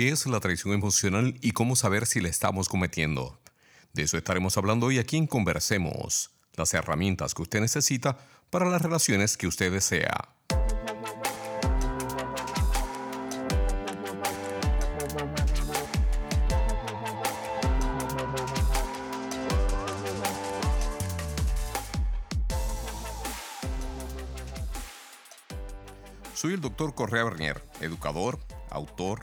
¿Qué es la traición emocional y cómo saber si la estamos cometiendo? De eso estaremos hablando hoy aquí en Conversemos, las herramientas que usted necesita para las relaciones que usted desea. Soy el doctor Correa Bernier, educador, autor,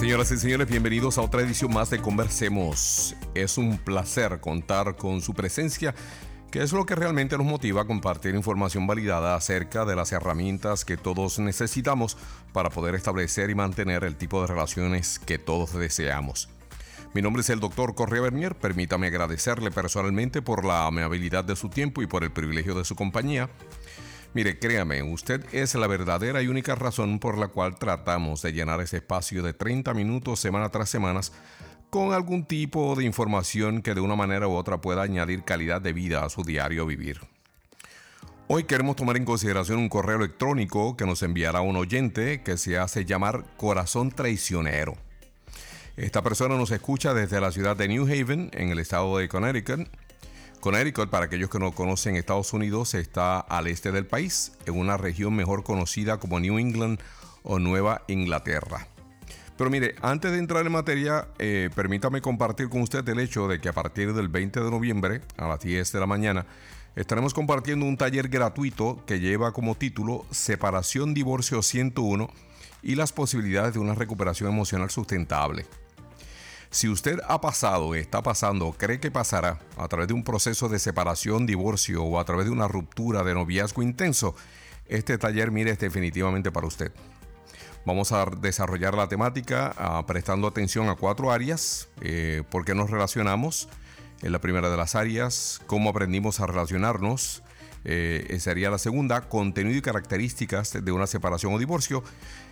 Señoras y señores? Bienvenidos a otra edición más de Conversemos. Es un placer contar con su presencia, que es lo que realmente nos motiva a compartir información validada acerca de las herramientas que todos necesitamos para poder establecer y mantener el tipo de relaciones que todos deseamos. Mi nombre es el doctor Correa Bernier. Permítame agradecerle personalmente por la amabilidad de su tiempo y por el privilegio de su compañía. Mire, créame, usted es la verdadera y única razón por la cual tratamos de llenar ese espacio de 30 minutos semana tras semana con algún tipo de información que de una manera u otra pueda añadir calidad de vida a su diario vivir. Hoy queremos tomar en consideración un correo electrónico que nos enviará un oyente que se hace llamar Corazón Traicionero. Esta persona nos escucha desde la ciudad de New Haven, en el estado de Connecticut, Connecticut, para aquellos que no conocen Estados Unidos, está al este del país, en una región mejor conocida como New England o Nueva Inglaterra. Pero mire, antes de entrar en materia, eh, permítame compartir con usted el hecho de que a partir del 20 de noviembre, a las 10 de la mañana, estaremos compartiendo un taller gratuito que lleva como título Separación Divorcio 101 y las posibilidades de una recuperación emocional sustentable. Si usted ha pasado, está pasando cree que pasará a través de un proceso de separación, divorcio o a través de una ruptura de noviazgo intenso, este taller, mire, es definitivamente para usted. Vamos a desarrollar la temática ah, prestando atención a cuatro áreas, eh, por qué nos relacionamos, en la primera de las áreas, cómo aprendimos a relacionarnos, eh, sería la segunda, contenido y características de una separación o divorcio,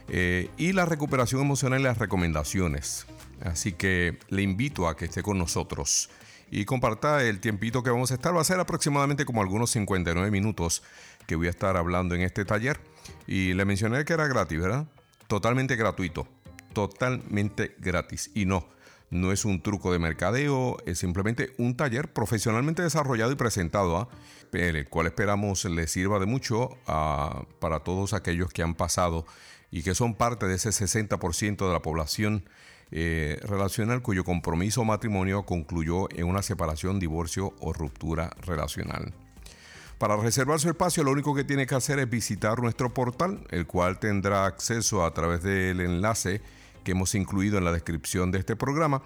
eh, y la recuperación emocional y las recomendaciones. Así que le invito a que esté con nosotros y comparta el tiempito que vamos a estar. Va a ser aproximadamente como algunos 59 minutos que voy a estar hablando en este taller. Y le mencioné que era gratis, ¿verdad? Totalmente gratuito. Totalmente gratis. Y no, no es un truco de mercadeo, es simplemente un taller profesionalmente desarrollado y presentado, ¿ah? el cual esperamos le sirva de mucho ah, para todos aquellos que han pasado y que son parte de ese 60% de la población eh, relacional cuyo compromiso matrimonio concluyó en una separación, divorcio o ruptura relacional. Para reservar su espacio lo único que tiene que hacer es visitar nuestro portal, el cual tendrá acceso a través del enlace que hemos incluido en la descripción de este programa.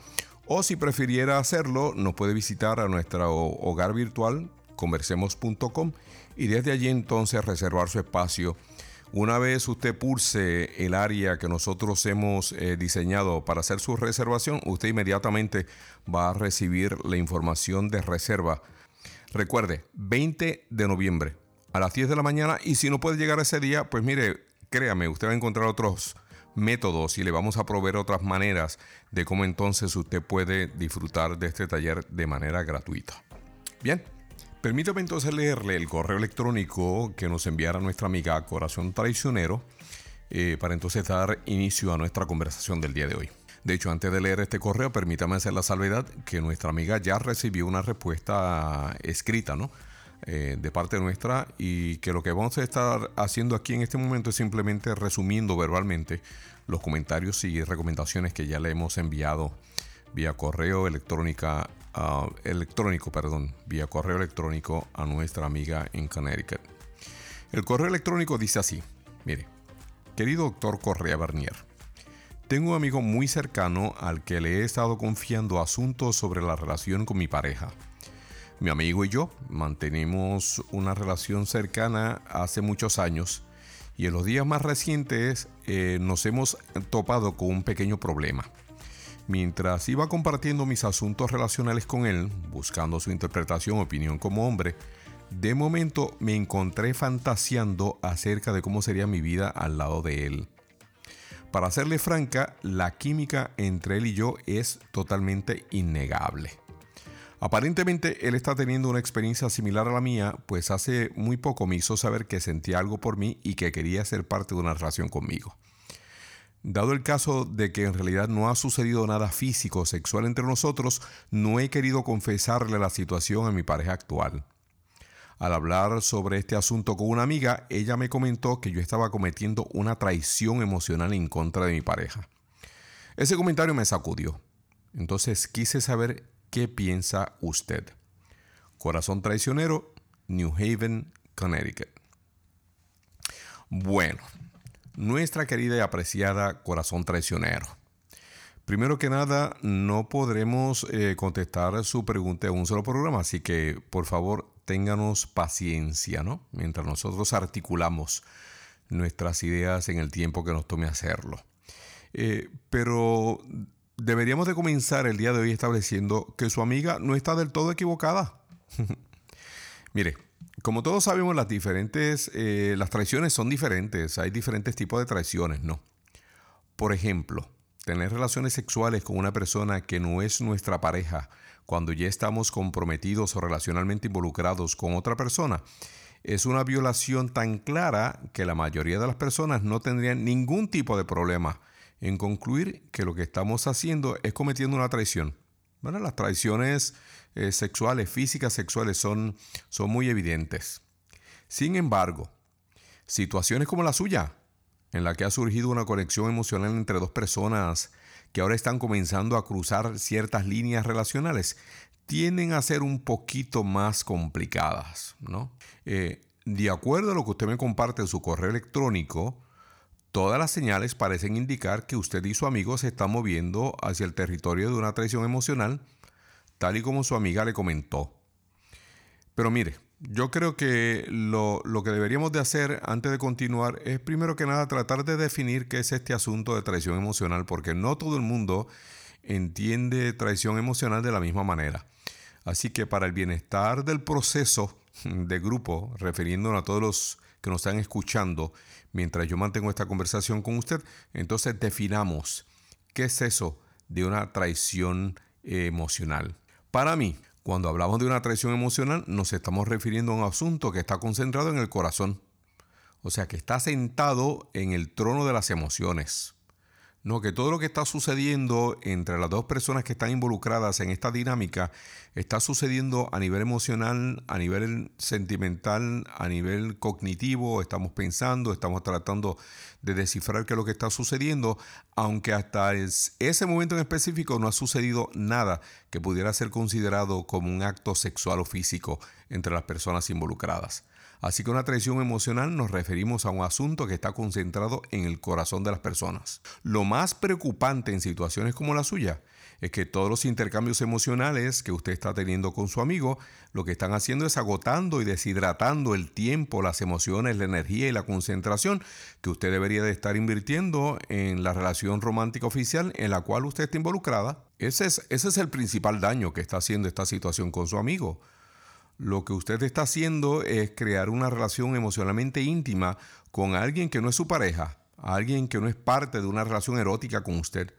O si prefiriera hacerlo, nos puede visitar a nuestro hogar virtual, conversemos.com, y desde allí entonces reservar su espacio una vez usted pulse el área que nosotros hemos eh, diseñado para hacer su reservación, usted inmediatamente va a recibir la información de reserva. Recuerde, 20 de noviembre a las 10 de la mañana y si no puede llegar ese día, pues mire, créame, usted va a encontrar otros métodos y le vamos a proveer otras maneras de cómo entonces usted puede disfrutar de este taller de manera gratuita. Bien, Permítame entonces leerle el correo electrónico que nos enviara nuestra amiga Corazón Traicionero eh, para entonces dar inicio a nuestra conversación del día de hoy. De hecho, antes de leer este correo, permítame hacer la salvedad que nuestra amiga ya recibió una respuesta escrita, ¿no? Eh, de parte nuestra y que lo que vamos a estar haciendo aquí en este momento es simplemente resumiendo verbalmente los comentarios y recomendaciones que ya le hemos enviado vía correo electrónica, uh, electrónico, perdón, vía correo electrónico a nuestra amiga en Connecticut. El correo electrónico dice así, mire, querido doctor Correa Bernier, tengo un amigo muy cercano al que le he estado confiando asuntos sobre la relación con mi pareja. Mi amigo y yo mantenemos una relación cercana hace muchos años y en los días más recientes eh, nos hemos topado con un pequeño problema. Mientras iba compartiendo mis asuntos relacionales con él, buscando su interpretación opinión como hombre, de momento me encontré fantaseando acerca de cómo sería mi vida al lado de él. Para serle franca, la química entre él y yo es totalmente innegable. Aparentemente él está teniendo una experiencia similar a la mía, pues hace muy poco me hizo saber que sentía algo por mí y que quería ser parte de una relación conmigo. Dado el caso de que en realidad no ha sucedido nada físico o sexual entre nosotros, no he querido confesarle la situación a mi pareja actual. Al hablar sobre este asunto con una amiga, ella me comentó que yo estaba cometiendo una traición emocional en contra de mi pareja. Ese comentario me sacudió. Entonces quise saber ¿Qué piensa usted? Corazón Traicionero, New Haven, Connecticut. Bueno, nuestra querida y apreciada Corazón Traicionero. Primero que nada, no podremos eh, contestar su pregunta en un solo programa, así que por favor ténganos paciencia, ¿no? Mientras nosotros articulamos nuestras ideas en el tiempo que nos tome hacerlo. Eh, pero deberíamos de comenzar el día de hoy estableciendo que su amiga no está del todo equivocada. Mire, como todos sabemos, las diferentes, eh, las traiciones son diferentes. Hay diferentes tipos de traiciones, ¿no? Por ejemplo, tener relaciones sexuales con una persona que no es nuestra pareja cuando ya estamos comprometidos o relacionalmente involucrados con otra persona es una violación tan clara que la mayoría de las personas no tendrían ningún tipo de problema en concluir que lo que estamos haciendo es cometiendo una traición. Bueno, las traiciones eh, sexuales, físicas sexuales, son, son muy evidentes. Sin embargo, situaciones como la suya, en la que ha surgido una conexión emocional entre dos personas que ahora están comenzando a cruzar ciertas líneas relacionales, tienden a ser un poquito más complicadas. ¿no? Eh, de acuerdo a lo que usted me comparte en su correo electrónico, Todas las señales parecen indicar que usted y su amigo se están moviendo hacia el territorio de una traición emocional, tal y como su amiga le comentó. Pero mire, yo creo que lo, que deberíamos de hacer antes de continuar es primero que nada tratar de definir qué es este asunto de traición emocional, porque no todo el mundo entiende traición emocional de la misma manera. Así que para el bienestar del proceso de grupo, refiriéndonos a todos los que nos están escuchando, mientras yo mantengo esta conversación con usted, entonces definamos qué es eso de una traición emocional. Para mí, cuando hablamos de una traición emocional, nos estamos refiriendo a un asunto que está concentrado en el corazón. O sea, que está sentado en el trono de las emociones. No, que todo lo que está sucediendo entre las dos personas que están involucradas en esta dinámica está sucediendo a nivel emocional, a nivel sentimental, a nivel cognitivo, estamos pensando, estamos tratando de descifrar qué es lo que está sucediendo, aunque hasta ese momento en específico no ha sucedido nada que pudiera ser considerado como un acto sexual o físico entre las personas involucradas. Así que una traición emocional nos referimos a un asunto que está concentrado en el corazón de las personas. Lo más preocupante en situaciones como la suya es que todos los intercambios emocionales que usted está teniendo con su amigo, lo que están haciendo es agotando y deshidratando el tiempo, las emociones, la energía y la concentración que usted debería de estar invirtiendo en la relación romántica oficial en la cual usted está involucrada. Ese es, ese es el principal daño que está haciendo esta situación con su amigo lo que usted está haciendo es crear una relación emocionalmente íntima con alguien que no es su pareja, alguien que no es parte de una relación erótica con usted.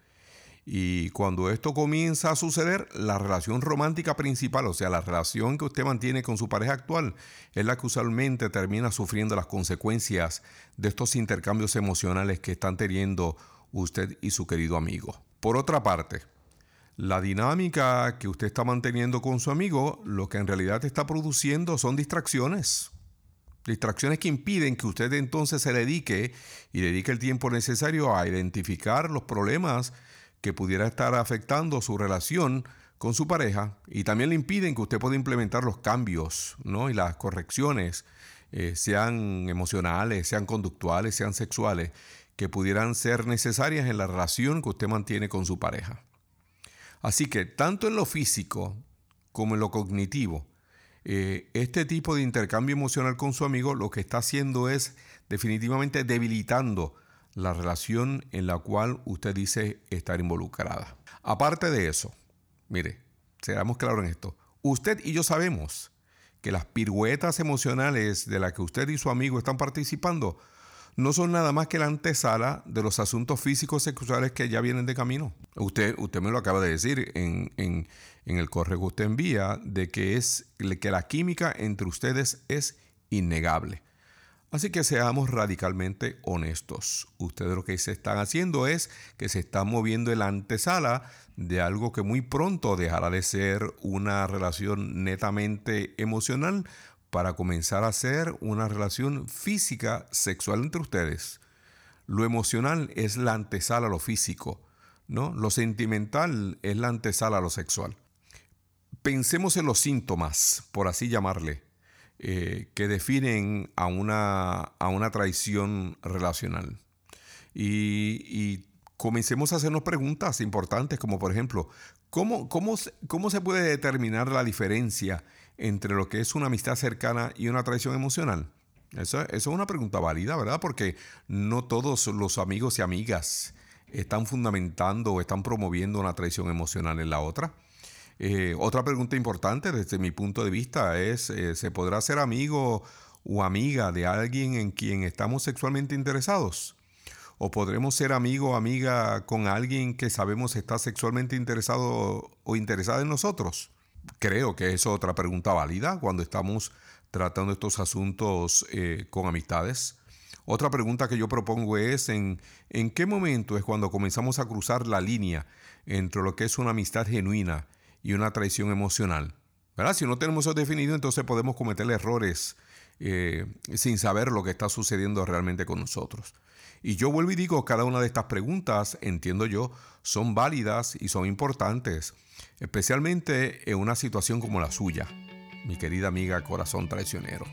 Y cuando esto comienza a suceder, la relación romántica principal, o sea, la relación que usted mantiene con su pareja actual, es la que usualmente termina sufriendo las consecuencias de estos intercambios emocionales que están teniendo usted y su querido amigo. Por otra parte, la dinámica que usted está manteniendo con su amigo, lo que en realidad está produciendo son distracciones. Distracciones que impiden que usted entonces se dedique y dedique el tiempo necesario a identificar los problemas que pudiera estar afectando su relación con su pareja y también le impiden que usted pueda implementar los cambios ¿no? y las correcciones, eh, sean emocionales, sean conductuales, sean sexuales, que pudieran ser necesarias en la relación que usted mantiene con su pareja. Así que tanto en lo físico como en lo cognitivo, eh, este tipo de intercambio emocional con su amigo lo que está haciendo es definitivamente debilitando la relación en la cual usted dice estar involucrada. Aparte de eso, mire, seamos claros en esto, usted y yo sabemos que las piruetas emocionales de las que usted y su amigo están participando no son nada más que la antesala de los asuntos físicos sexuales que ya vienen de camino. Usted, usted me lo acaba de decir en, el correo que usted envía de que, es, que la química entre ustedes es innegable. Así que seamos radicalmente honestos. Ustedes lo que se están haciendo es que se están moviendo en la antesala de algo que muy pronto dejará de ser una relación netamente emocional para comenzar a ser una relación física sexual entre ustedes. Lo emocional es la antesala a lo físico, ¿no? Lo sentimental es la antesala a lo sexual. Pensemos en los síntomas, por así llamarle, eh, que definen a una, a una traición relacional. Y, y, comencemos a hacernos preguntas importantes, como por ejemplo, ¿cómo, cómo, cómo se puede determinar la diferencia entre lo que es una amistad cercana y una traición emocional? Eso, es una pregunta válida, ¿verdad? Porque no todos los amigos y amigas están fundamentando o están promoviendo una traición emocional en la otra. Eh, otra pregunta importante desde mi punto de vista es, eh, ¿se podrá ser amigo o amiga de alguien en quien estamos sexualmente interesados? ¿O podremos ser amigo o amiga con alguien que sabemos está sexualmente interesado o interesada en nosotros? Creo que es otra pregunta válida cuando estamos tratando estos asuntos eh, con amistades. Otra pregunta que yo propongo es en, en qué momento es cuando comenzamos a cruzar la línea entre lo que es una amistad genuina y una traición emocional. Si no tenemos eso definido, entonces podemos cometer errores eh, sin saber lo que está sucediendo realmente con nosotros. Y yo vuelvo y digo, cada una de estas preguntas, entiendo yo, son válidas y son importantes especialmente en una situación como la suya, mi querida amiga corazón traicionero.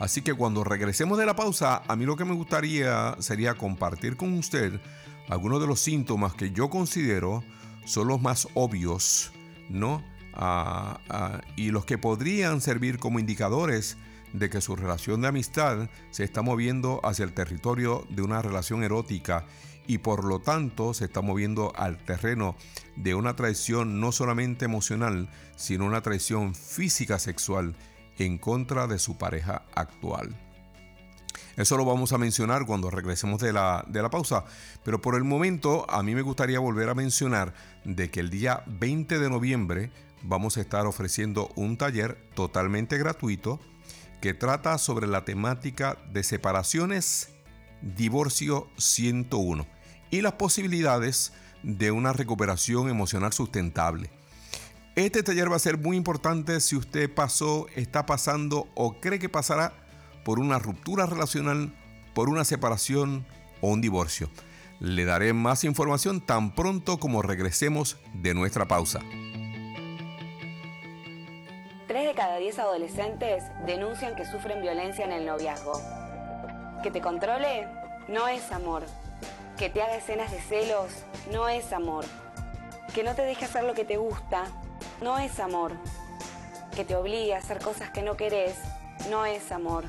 Así que cuando regresemos de la pausa, a mí lo que me gustaría sería compartir con usted algunos de los síntomas que yo considero son los más obvios, ¿no? Ah, ah, y los que podrían servir como indicadores de que su relación de amistad se está moviendo hacia el territorio de una relación erótica y por lo tanto se está moviendo al terreno de una traición no solamente emocional, sino una traición física sexual en contra de su pareja actual. Eso lo vamos a mencionar cuando regresemos de la, de la pausa, pero por el momento a mí me gustaría volver a mencionar de que el día 20 de noviembre vamos a estar ofreciendo un taller totalmente gratuito que trata sobre la temática de separaciones, divorcio 101 y las posibilidades de una recuperación emocional sustentable. Este taller va a ser muy importante si usted pasó, está pasando o cree que pasará por una ruptura relacional, por una separación o un divorcio. Le daré más información tan pronto como regresemos de nuestra pausa. Tres de cada diez adolescentes denuncian que sufren violencia en el noviazgo. Que te controle no es amor que te haga escenas de celos no es amor. Que no te deje hacer lo que te gusta no es amor. Que te obligue a hacer cosas que no querés no es amor.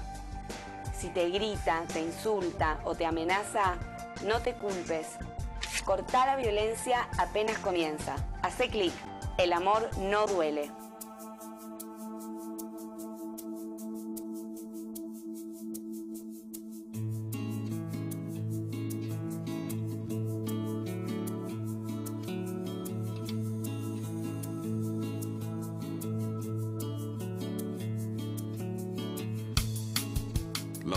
Si te grita, te insulta o te amenaza, no te culpes. Cortar la violencia apenas comienza. Hace clic. El amor no duele.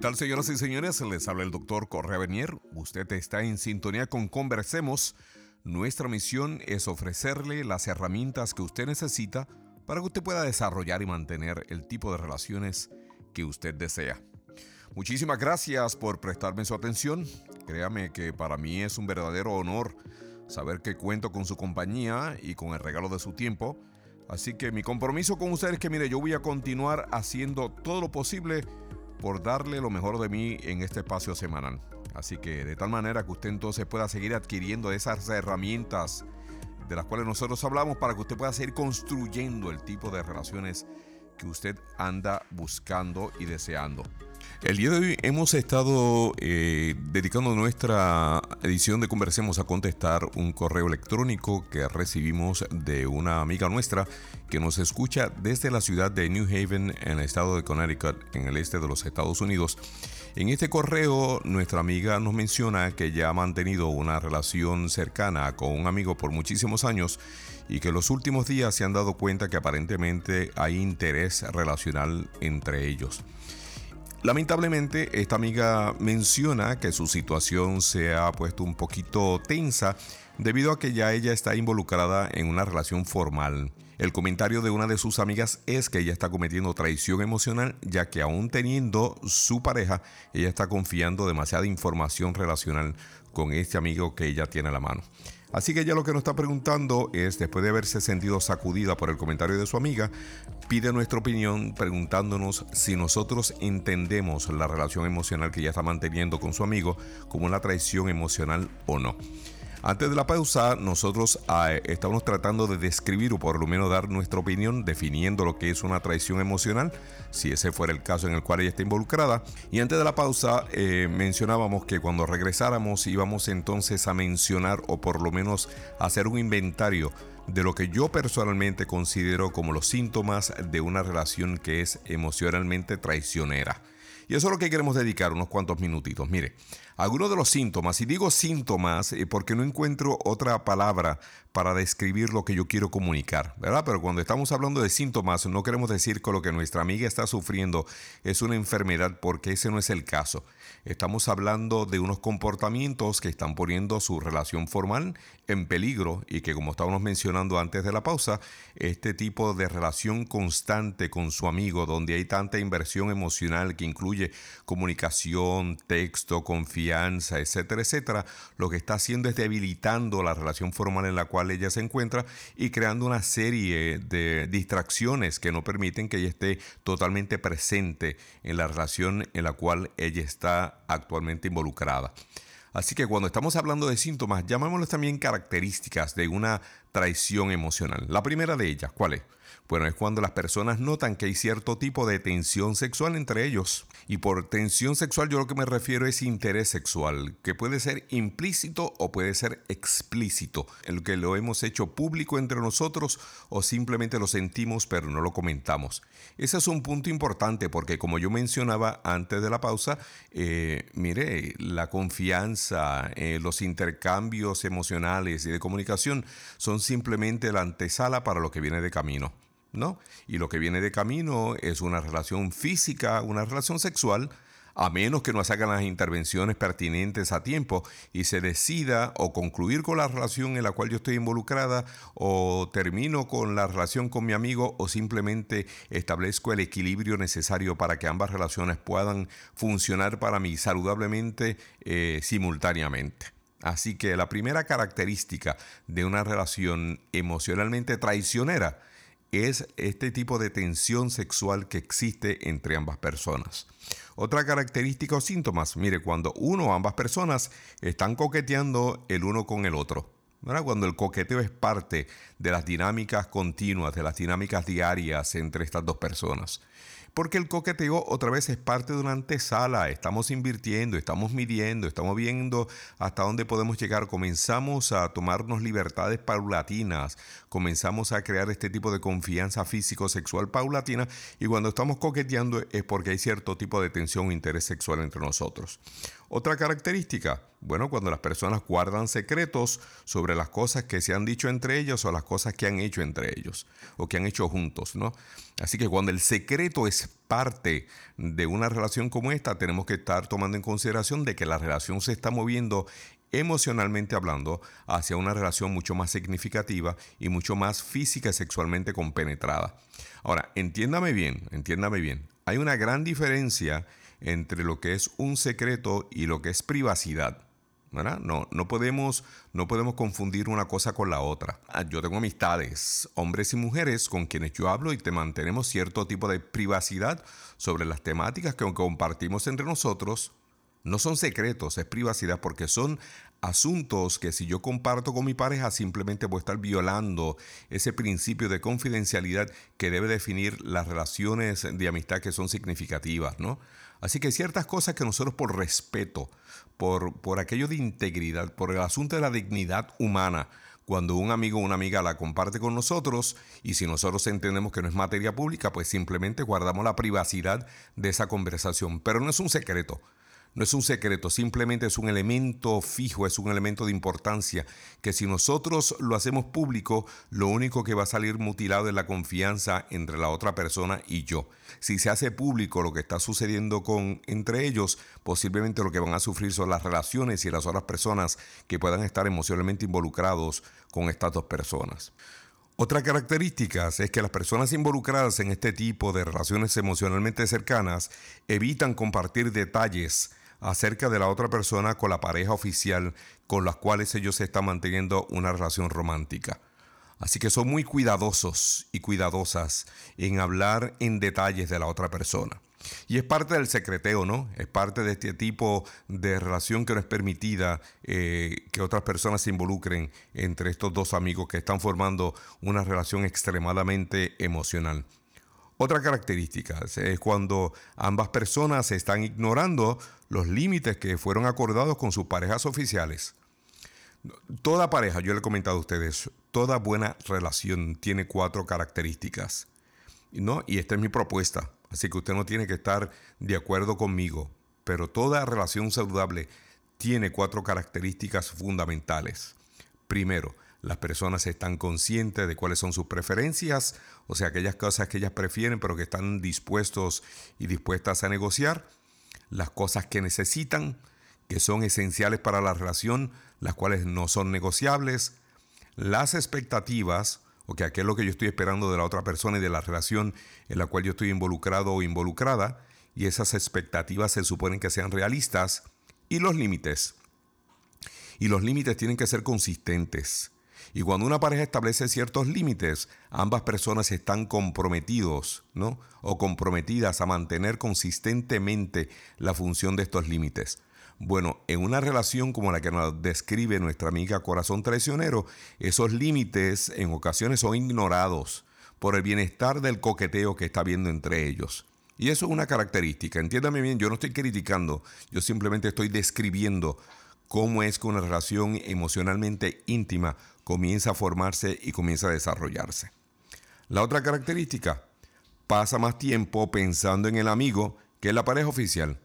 Tal, señoras y señores? Les habla el doctor Correa Benier. Usted está en sintonía con Conversemos. Nuestra misión es ofrecerle las herramientas que usted necesita para que usted pueda desarrollar y mantener el tipo de relaciones que usted desea. Muchísimas gracias por prestarme su atención. Créame que para mí es un verdadero honor saber que cuento con su compañía y con el regalo de su tiempo. Así que mi compromiso con usted es que, mire, yo voy a continuar haciendo todo lo posible por darle lo mejor de mí en este espacio semanal. Así que de tal manera que usted entonces pueda seguir adquiriendo esas herramientas de las cuales nosotros hablamos para que usted pueda seguir construyendo el tipo de relaciones que usted anda buscando y deseando. El día de hoy hemos estado eh, dedicando nuestra edición de Conversemos a contestar un correo electrónico que recibimos de una amiga nuestra que nos escucha desde la ciudad de New Haven en el estado de Connecticut, en el este de los Estados Unidos. En este correo, nuestra amiga nos menciona que ya ha mantenido una relación cercana con un amigo por muchísimos años y que los últimos días se han dado cuenta que aparentemente hay interés relacional entre ellos. Lamentablemente, esta amiga menciona que su situación se ha puesto un poquito tensa debido a que ya ella está involucrada en una relación formal. El comentario de una de sus amigas es que ella está cometiendo traición emocional ya que aún teniendo su pareja, ella está confiando demasiada información relacional con este amigo que ella tiene a la mano. Así que ella lo que nos está preguntando es, después de haberse sentido sacudida por el comentario de su amiga, pide nuestra opinión preguntándonos si nosotros entendemos la relación emocional que ella está manteniendo con su amigo como una traición emocional o no. Antes de la pausa, nosotros ah, estamos tratando de describir o por lo menos dar nuestra opinión definiendo lo que es una traición emocional, si ese fuera el caso en el cual ella está involucrada. Y antes de la pausa, eh, mencionábamos que cuando regresáramos íbamos entonces a mencionar o por lo menos hacer un inventario de lo que yo personalmente considero como los síntomas de una relación que es emocionalmente traicionera. Y eso es lo que queremos dedicar unos cuantos minutitos. Mire, algunos de los síntomas, y digo síntomas eh, porque no encuentro otra palabra para describir lo que yo quiero comunicar, ¿verdad? Pero cuando estamos hablando de síntomas, no queremos decir que lo que nuestra amiga está sufriendo es una enfermedad, porque ese no es el caso. Estamos hablando de unos comportamientos que están poniendo su relación formal en peligro y que como estábamos mencionando antes de la pausa, este tipo de relación constante con su amigo, donde hay tanta inversión emocional que incluye comunicación, texto, confianza, etcétera, etcétera, lo que está haciendo es debilitando la relación formal en la cual ella se encuentra y creando una serie de distracciones que no permiten que ella esté totalmente presente en la relación en la cual ella está actualmente involucrada. Así que cuando estamos hablando de síntomas, llamémoslos también características de una traición emocional. La primera de ellas, ¿cuál es? Bueno, es cuando las personas notan que hay cierto tipo de tensión sexual entre ellos. Y por tensión sexual yo lo que me refiero es interés sexual, que puede ser implícito o puede ser explícito, el que lo hemos hecho público entre nosotros o simplemente lo sentimos pero no lo comentamos. Ese es un punto importante porque como yo mencionaba antes de la pausa, eh, mire, la confianza, eh, los intercambios emocionales y de comunicación son simplemente la antesala para lo que viene de camino. ¿No? Y lo que viene de camino es una relación física, una relación sexual, a menos que no se hagan las intervenciones pertinentes a tiempo y se decida o concluir con la relación en la cual yo estoy involucrada o termino con la relación con mi amigo o simplemente establezco el equilibrio necesario para que ambas relaciones puedan funcionar para mí saludablemente eh, simultáneamente. Así que la primera característica de una relación emocionalmente traicionera es este tipo de tensión sexual que existe entre ambas personas. Otra característica o síntomas, mire, cuando uno o ambas personas están coqueteando el uno con el otro. cuando el coqueteo es parte de las dinámicas continuas, de las dinámicas diarias entre estas dos personas. Porque el coqueteo otra vez es parte de una antesala, estamos invirtiendo, estamos midiendo, estamos viendo hasta dónde podemos llegar, comenzamos a tomarnos libertades paulatinas, comenzamos a crear este tipo de confianza físico-sexual paulatina. Y cuando estamos coqueteando es porque hay cierto tipo de tensión o interés sexual entre nosotros. Otra característica, bueno, cuando las personas guardan secretos sobre las cosas que se han dicho entre ellos o las cosas que han hecho entre ellos o que han hecho juntos, ¿no? Así que cuando el secreto es parte de una relación como esta, tenemos que estar tomando en consideración de que la relación se está moviendo emocionalmente hablando hacia una relación mucho más significativa y mucho más física y sexualmente compenetrada. Ahora, entiéndame bien, entiéndame bien. Hay una gran diferencia entre lo que es un secreto y lo que es privacidad. No, no, podemos, no podemos confundir una cosa con la otra. Ah, yo tengo amistades, hombres y mujeres, con quienes yo hablo y te mantenemos cierto tipo de privacidad sobre las temáticas que compartimos entre nosotros. No son secretos, es privacidad porque son asuntos que si yo comparto con mi pareja simplemente voy a estar violando ese principio de confidencialidad que debe definir las relaciones de amistad que son significativas, ¿no? Así que ciertas cosas que nosotros por respeto, por, por aquello de integridad, por el asunto de la dignidad humana, cuando un amigo o una amiga la comparte con nosotros y si nosotros entendemos que no es materia pública, pues simplemente guardamos la privacidad de esa conversación. Pero no es un secreto. No es un secreto, simplemente es un elemento fijo, es un elemento de importancia que si nosotros lo hacemos público, lo único que va a salir mutilado es la confianza entre la otra persona y yo. Si se hace público lo que está sucediendo con entre ellos, posiblemente lo que van a sufrir son las relaciones y las otras personas que puedan estar emocionalmente involucrados con estas dos personas. Otra característica es que las personas involucradas en este tipo de relaciones emocionalmente cercanas evitan compartir detalles acerca de la otra persona con la pareja oficial con las cuales ellos se están manteniendo una relación romántica. Así que son muy cuidadosos y cuidadosas en hablar en detalles de la otra persona. Y es parte del secreteo, ¿no? Es parte de este tipo de relación que no es permitida eh, que otras personas se involucren entre estos dos amigos que están formando una relación extremadamente emocional. Otra característica es cuando ambas personas están ignorando los límites que fueron acordados con sus parejas oficiales. Toda pareja, yo le he comentado a ustedes, toda buena relación tiene cuatro características. ¿no? Y esta es mi propuesta, así que usted no tiene que estar de acuerdo conmigo, pero toda relación saludable tiene cuatro características fundamentales. Primero, las personas están conscientes de cuáles son sus preferencias, o sea, aquellas cosas que ellas prefieren, pero que están dispuestos y dispuestas a negociar, las cosas que necesitan, que son esenciales para la relación, las cuales no son negociables, las expectativas, o que aquello que yo estoy esperando de la otra persona y de la relación en la cual yo estoy involucrado o involucrada, y esas expectativas se suponen que sean realistas, y los límites. Y los límites tienen que ser consistentes. Y cuando una pareja establece ciertos límites, ambas personas están comprometidos, ¿no? O comprometidas a mantener consistentemente la función de estos límites. Bueno, en una relación como la que nos describe nuestra amiga Corazón Traicionero, esos límites en ocasiones son ignorados por el bienestar del coqueteo que está habiendo entre ellos. Y eso es una característica. Entiéndame bien, yo no estoy criticando, yo simplemente estoy describiendo cómo es que una relación emocionalmente íntima comienza a formarse y comienza a desarrollarse. La otra característica, pasa más tiempo pensando en el amigo que en la pareja oficial.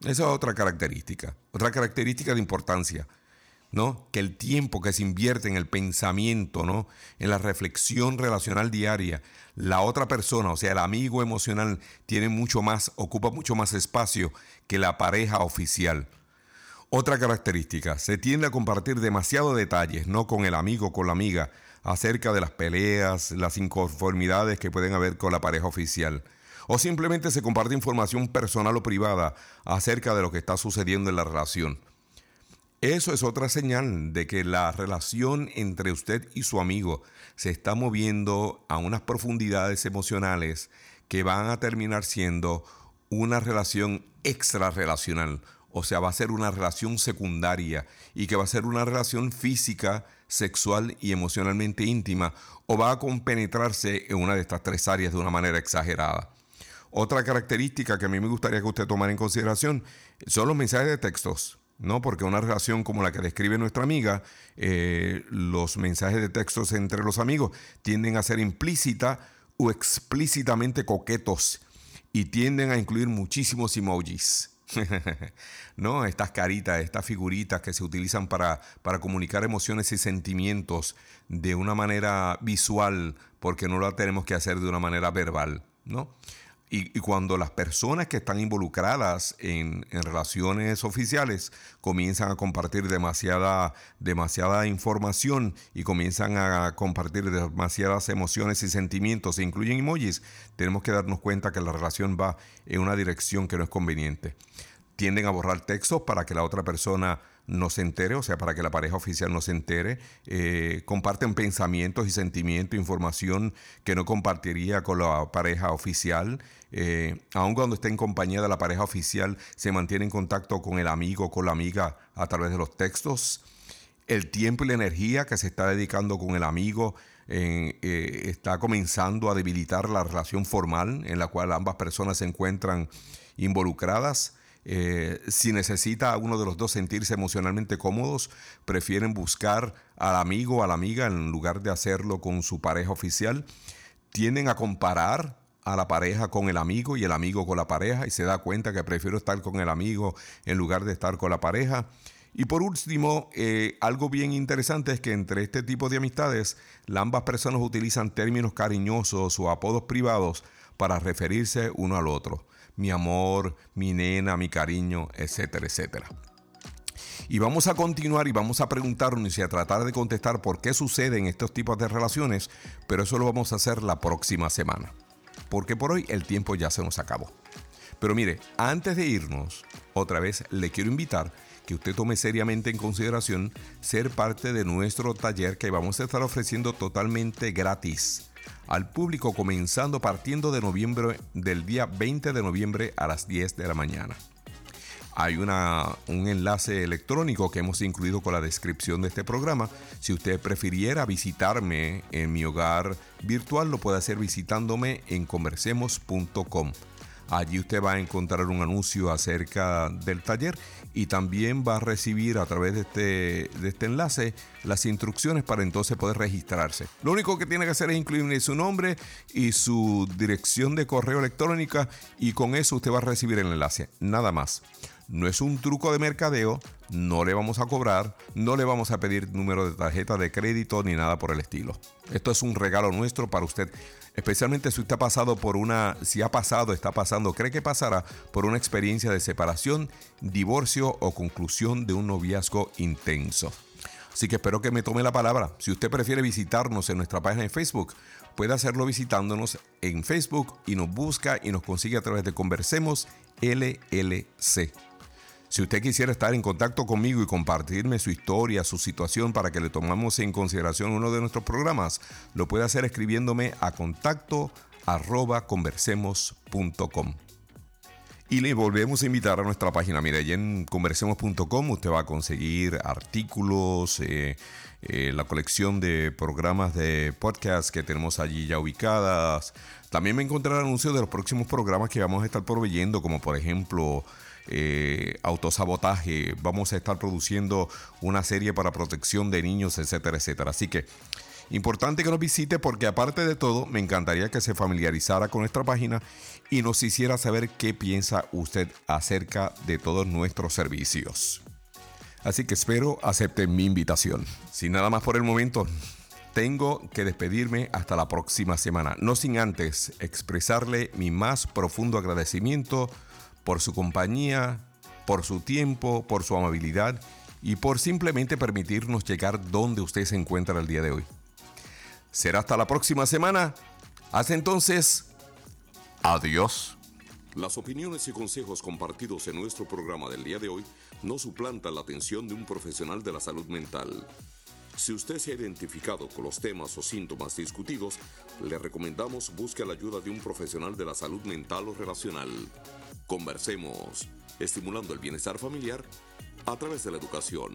Esa es otra característica, otra característica de importancia, ¿no? Que el tiempo que se invierte en el pensamiento, ¿no? En la reflexión relacional diaria, la otra persona, o sea, el amigo emocional, tiene mucho más, ocupa mucho más espacio que la pareja oficial. Otra característica, se tiende a compartir demasiados detalles, no con el amigo con la amiga, acerca de las peleas, las inconformidades que pueden haber con la pareja oficial. O simplemente se comparte información personal o privada acerca de lo que está sucediendo en la relación. Eso es otra señal de que la relación entre usted y su amigo se está moviendo a unas profundidades emocionales que van a terminar siendo una relación extrarrelacional o sea, va a ser una relación secundaria y que va a ser una relación física, sexual y emocionalmente íntima, o va a compenetrarse en una de estas tres áreas de una manera exagerada. Otra característica que a mí me gustaría que usted tomara en consideración son los mensajes de textos. ¿no? Porque una relación como la que describe nuestra amiga, eh, los mensajes de textos entre los amigos tienden a ser implícita o explícitamente coquetos y tienden a incluir muchísimos emojis. ¿No? Estas caritas, estas figuritas que se utilizan para, para comunicar emociones y sentimientos de una manera visual, porque no lo tenemos que hacer de una manera verbal, ¿no? Y, cuando las personas que están involucradas en, relaciones oficiales comienzan a compartir demasiada, información y comienzan a compartir demasiadas emociones y sentimientos, e incluyen emojis, tenemos que darnos cuenta que la relación va en una dirección que no es conveniente. Tienden a borrar textos para que la otra persona no se entere, o sea, para que la pareja oficial no se entere. Eh, comparten pensamientos y sentimientos, información que no compartiría con la pareja oficial. Eh, aun cuando esté en compañía de la pareja oficial, se mantiene en contacto con el amigo con la amiga a través de los textos. El tiempo y la energía que se está dedicando con el amigo eh, está comenzando a debilitar la relación formal en la cual ambas personas se encuentran involucradas. Eh, si necesita uno de los dos sentirse emocionalmente cómodos, prefieren buscar al amigo o a la amiga en lugar de hacerlo con su pareja oficial. Tienden a comparar a la pareja con el amigo y el amigo con la pareja y se da cuenta que prefiero estar con el amigo en lugar de estar con la pareja. Y por último, eh, algo bien interesante es que entre este tipo de amistades, ambas personas utilizan términos cariñosos o apodos privados para referirse uno al otro mi amor, mi nena, mi cariño, etcétera, etcétera. Y vamos a continuar y vamos a preguntarnos y a tratar de contestar por qué suceden estos tipos de relaciones, pero eso lo vamos a hacer la próxima semana. Porque por hoy el tiempo ya se nos acabó. Pero mire, antes de irnos, otra vez le quiero invitar que usted tome seriamente en consideración ser parte de nuestro taller que vamos a estar ofreciendo totalmente gratis al público comenzando partiendo de noviembre del día 20 de noviembre a las 10 de la mañana. Hay una, un enlace electrónico que hemos incluido con la descripción de este programa. Si usted prefiriera visitarme en mi hogar virtual, lo puede hacer visitándome en conversemos.com. Allí usted va a encontrar un anuncio acerca del taller y también va a recibir a través de este, de este enlace las instrucciones para entonces poder registrarse. Lo único que tiene que hacer es incluir su nombre y su dirección de correo electrónica y con eso usted va a recibir el enlace. Nada más. No es un truco de mercadeo, no le vamos a cobrar, no le vamos a pedir número de tarjeta de crédito ni nada por el estilo. Esto es un regalo nuestro para usted, especialmente si usted ha pasado por una, si ha pasado, está pasando, cree que pasará por una experiencia de separación, divorcio o conclusión de un noviazgo intenso. Así que espero que me tome la palabra. Si usted prefiere visitarnos en nuestra página de Facebook, puede hacerlo visitándonos en Facebook y nos busca y nos consigue a través de Conversemos LLC. Si usted quisiera estar en contacto conmigo y compartirme su historia, su situación para que le tomamos en consideración uno de nuestros programas, lo puede hacer escribiéndome a contacto conversemos.com. Y le volvemos a invitar a nuestra página. Mire, allí en conversemos.com usted va a conseguir artículos, eh, eh, la colección de programas de podcast que tenemos allí ya ubicadas. También me encontrará anuncios de los próximos programas que vamos a estar proveyendo, como por ejemplo eh, autosabotaje, vamos a estar produciendo una serie para protección de niños, etcétera, etcétera. Así que importante que nos visite porque aparte de todo me encantaría que se familiarizara con nuestra página y nos hiciera saber qué piensa usted acerca de todos nuestros servicios. Así que espero acepten mi invitación. Sin nada más por el momento, tengo que despedirme hasta la próxima semana, no sin antes expresarle mi más profundo agradecimiento por su compañía, por su tiempo, por su amabilidad y por simplemente permitirnos llegar donde usted se encuentra el día de hoy. Será hasta la próxima semana. Hasta entonces, adiós. Las opiniones y consejos compartidos en nuestro programa del día de hoy no suplantan la atención de un profesional de la salud mental. Si usted se ha identificado con los temas o síntomas discutidos, le recomendamos busque la ayuda de un profesional de la salud mental o relacional. Conversemos, estimulando el bienestar familiar a través de la educación.